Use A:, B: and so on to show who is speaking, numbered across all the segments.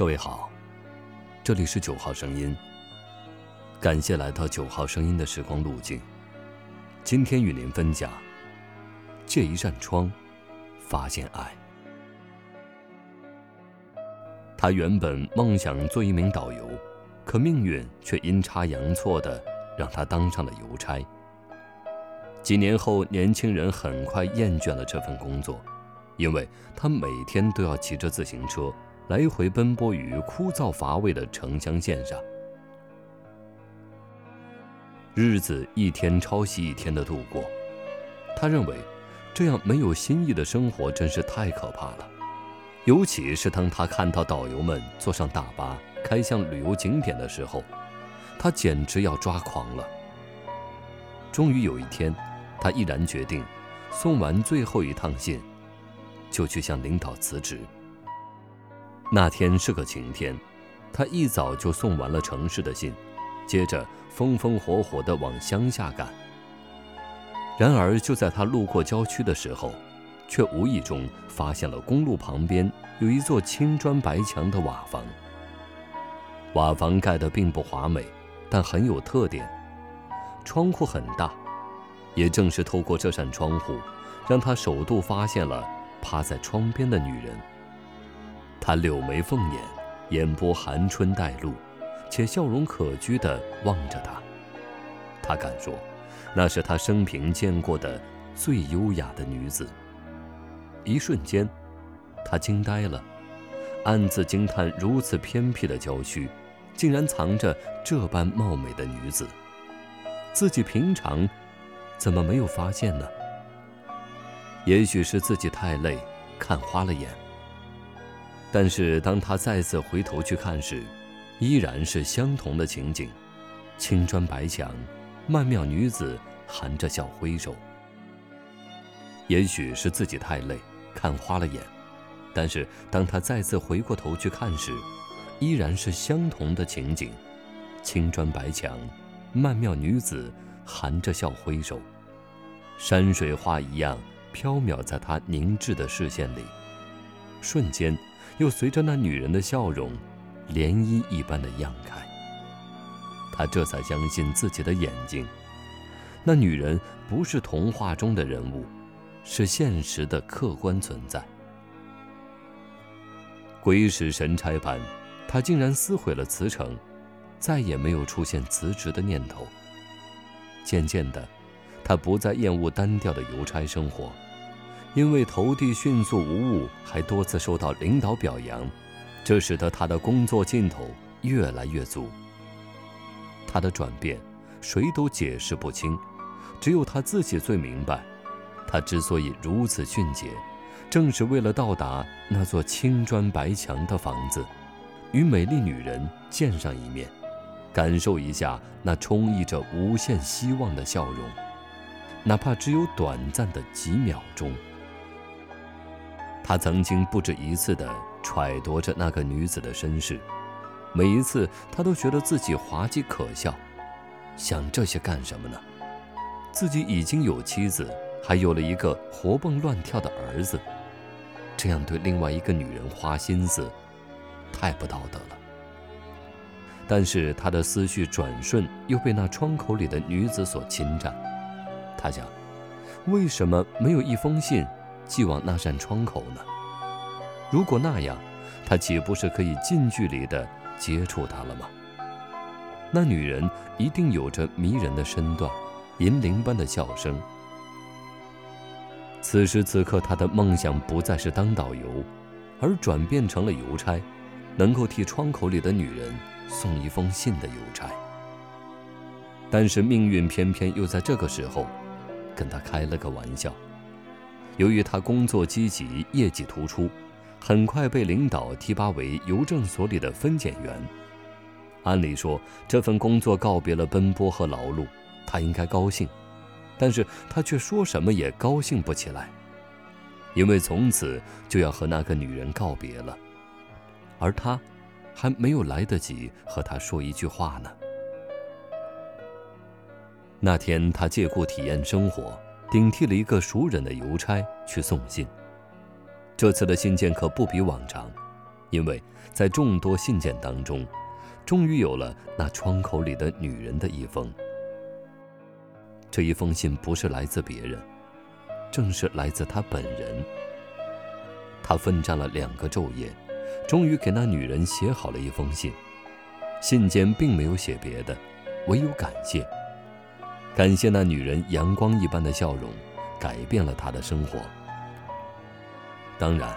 A: 各位好，这里是九号声音。感谢来到九号声音的时光路径。今天与您分享：借一扇窗，发现爱。他原本梦想做一名导游，可命运却阴差阳错的让他当上了邮差。几年后，年轻人很快厌倦了这份工作，因为他每天都要骑着自行车。来回奔波于枯燥乏味的城乡线上，日子一天抄袭一天的度过。他认为，这样没有新意的生活真是太可怕了。尤其是当他看到导游们坐上大巴开向旅游景点的时候，他简直要抓狂了。终于有一天，他毅然决定，送完最后一趟信，就去向领导辞职。那天是个晴天，他一早就送完了城市的信，接着风风火火地往乡下赶。然而，就在他路过郊区的时候，却无意中发现了公路旁边有一座青砖白墙的瓦房。瓦房盖得并不华美，但很有特点，窗户很大。也正是透过这扇窗户，让他首度发现了趴在窗边的女人。他柳眉凤眼，眼波含春带露，且笑容可掬地望着他。他敢说，那是他生平见过的最优雅的女子。一瞬间，他惊呆了，暗自惊叹：如此偏僻的郊区，竟然藏着这般貌美的女子。自己平常怎么没有发现呢？也许是自己太累，看花了眼。但是当他再次回头去看时，依然是相同的情景：青砖白墙，曼妙女子含着笑挥手。也许是自己太累，看花了眼。但是当他再次回过头去看时，依然是相同的情景：青砖白墙，曼妙女子含着笑挥手。山水画一样飘渺在他凝滞的视线里，瞬间。又随着那女人的笑容，涟漪一般的漾开。他这才相信自己的眼睛，那女人不是童话中的人物，是现实的客观存在。鬼使神差般，他竟然撕毁了辞呈，再也没有出现辞职的念头。渐渐的，他不再厌恶单调的邮差生活。因为投递迅速无误，还多次受到领导表扬，这使得他的工作劲头越来越足。他的转变，谁都解释不清，只有他自己最明白。他之所以如此迅捷，正是为了到达那座青砖白墙的房子，与美丽女人见上一面，感受一下那充溢着无限希望的笑容，哪怕只有短暂的几秒钟。他曾经不止一次地揣度着那个女子的身世，每一次他都觉得自己滑稽可笑。想这些干什么呢？自己已经有妻子，还有了一个活蹦乱跳的儿子，这样对另外一个女人花心思，太不道德了。但是他的思绪转瞬又被那窗口里的女子所侵占。他想，为什么没有一封信？寄往那扇窗口呢？如果那样，他岂不是可以近距离地接触她了吗？那女人一定有着迷人的身段，银铃般的笑声。此时此刻，他的梦想不再是当导游，而转变成了邮差，能够替窗口里的女人送一封信的邮差。但是命运偏偏又在这个时候，跟他开了个玩笑。由于他工作积极，业绩突出，很快被领导提拔为邮政所里的分拣员。按理说，这份工作告别了奔波和劳碌，他应该高兴，但是他却说什么也高兴不起来，因为从此就要和那个女人告别了，而他还没有来得及和她说一句话呢。那天，他借故体验生活。顶替了一个熟人的邮差去送信。这次的信件可不比往常，因为在众多信件当中，终于有了那窗口里的女人的一封。这一封信不是来自别人，正是来自他本人。他奋战了两个昼夜，终于给那女人写好了一封信。信件并没有写别的，唯有感谢。感谢那女人阳光一般的笑容，改变了他的生活。当然，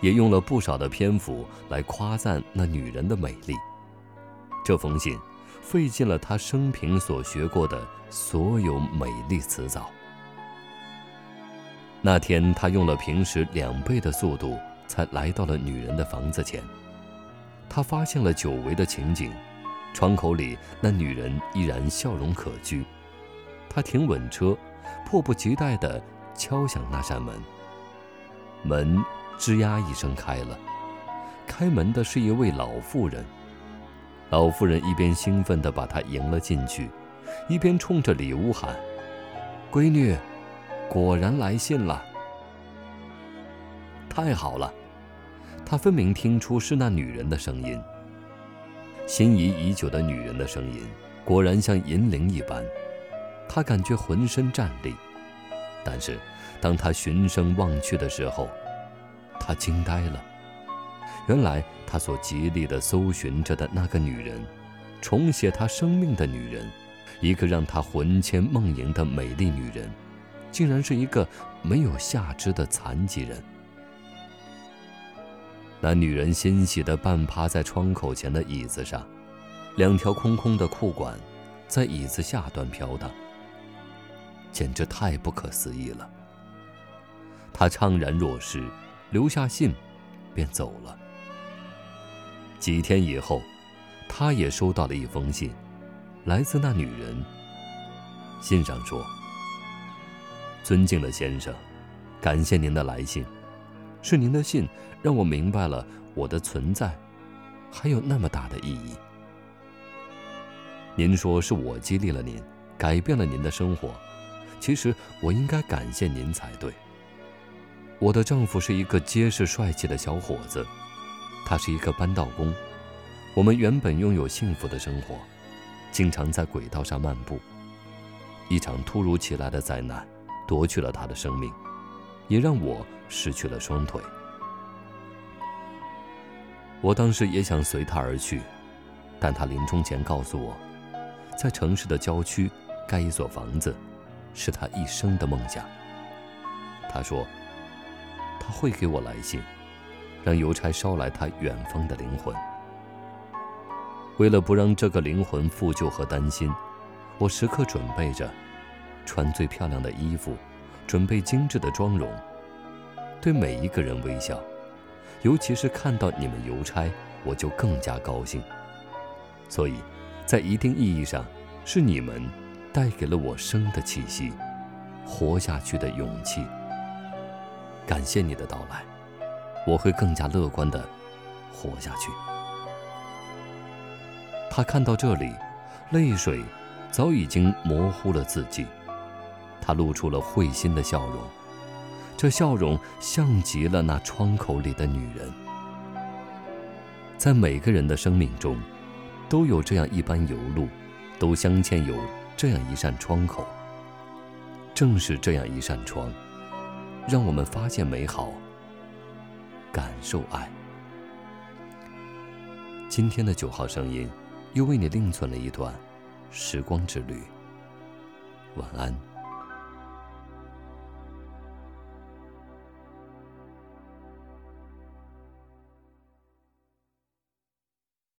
A: 也用了不少的篇幅来夸赞那女人的美丽。这封信，费尽了他生平所学过的所有美丽词藻。那天，他用了平时两倍的速度，才来到了女人的房子前。他发现了久违的情景，窗口里那女人依然笑容可掬。他停稳车，迫不及待地敲响那扇门。门吱呀一声开了，开门的是一位老妇人。老妇人一边兴奋地把他迎了进去，一边冲着里屋喊：“闺女，果然来信了！太好了！”他分明听出是那女人的声音。心仪已久的女人的声音，果然像银铃一般。他感觉浑身战栗，但是当他循声望去的时候，他惊呆了。原来他所极力的搜寻着的那个女人，重写他生命的女人，一个让他魂牵梦萦的美丽女人，竟然是一个没有下肢的残疾人。那女人欣喜地半趴在窗口前的椅子上，两条空空的裤管在椅子下端飘荡。简直太不可思议了。他怅然若失，留下信，便走了。几天以后，他也收到了一封信，来自那女人。信上说：“尊敬的先生，感谢您的来信，是您的信让我明白了我的存在，还有那么大的意义。您说是我激励了您，改变了您的生活。”其实我应该感谢您才对。我的丈夫是一个结实帅气的小伙子，他是一个扳道工。我们原本拥有幸福的生活，经常在轨道上漫步。一场突如其来的灾难夺去了他的生命，也让我失去了双腿。我当时也想随他而去，但他临终前告诉我，在城市的郊区盖一所房子。是他一生的梦想。他说，他会给我来信，让邮差捎来他远方的灵魂。为了不让这个灵魂负疚和担心，我时刻准备着，穿最漂亮的衣服，准备精致的妆容，对每一个人微笑，尤其是看到你们邮差，我就更加高兴。所以，在一定意义上，是你们。带给了我生的气息，活下去的勇气。感谢你的到来，我会更加乐观的活下去。他看到这里，泪水早已经模糊了字迹，他露出了会心的笑容，这笑容像极了那窗口里的女人。在每个人的生命中，都有这样一般游路，都镶嵌有。这样一扇窗口，正是这样一扇窗，让我们发现美好，感受爱。今天的九号声音，又为你另存了一段时光之旅。晚安。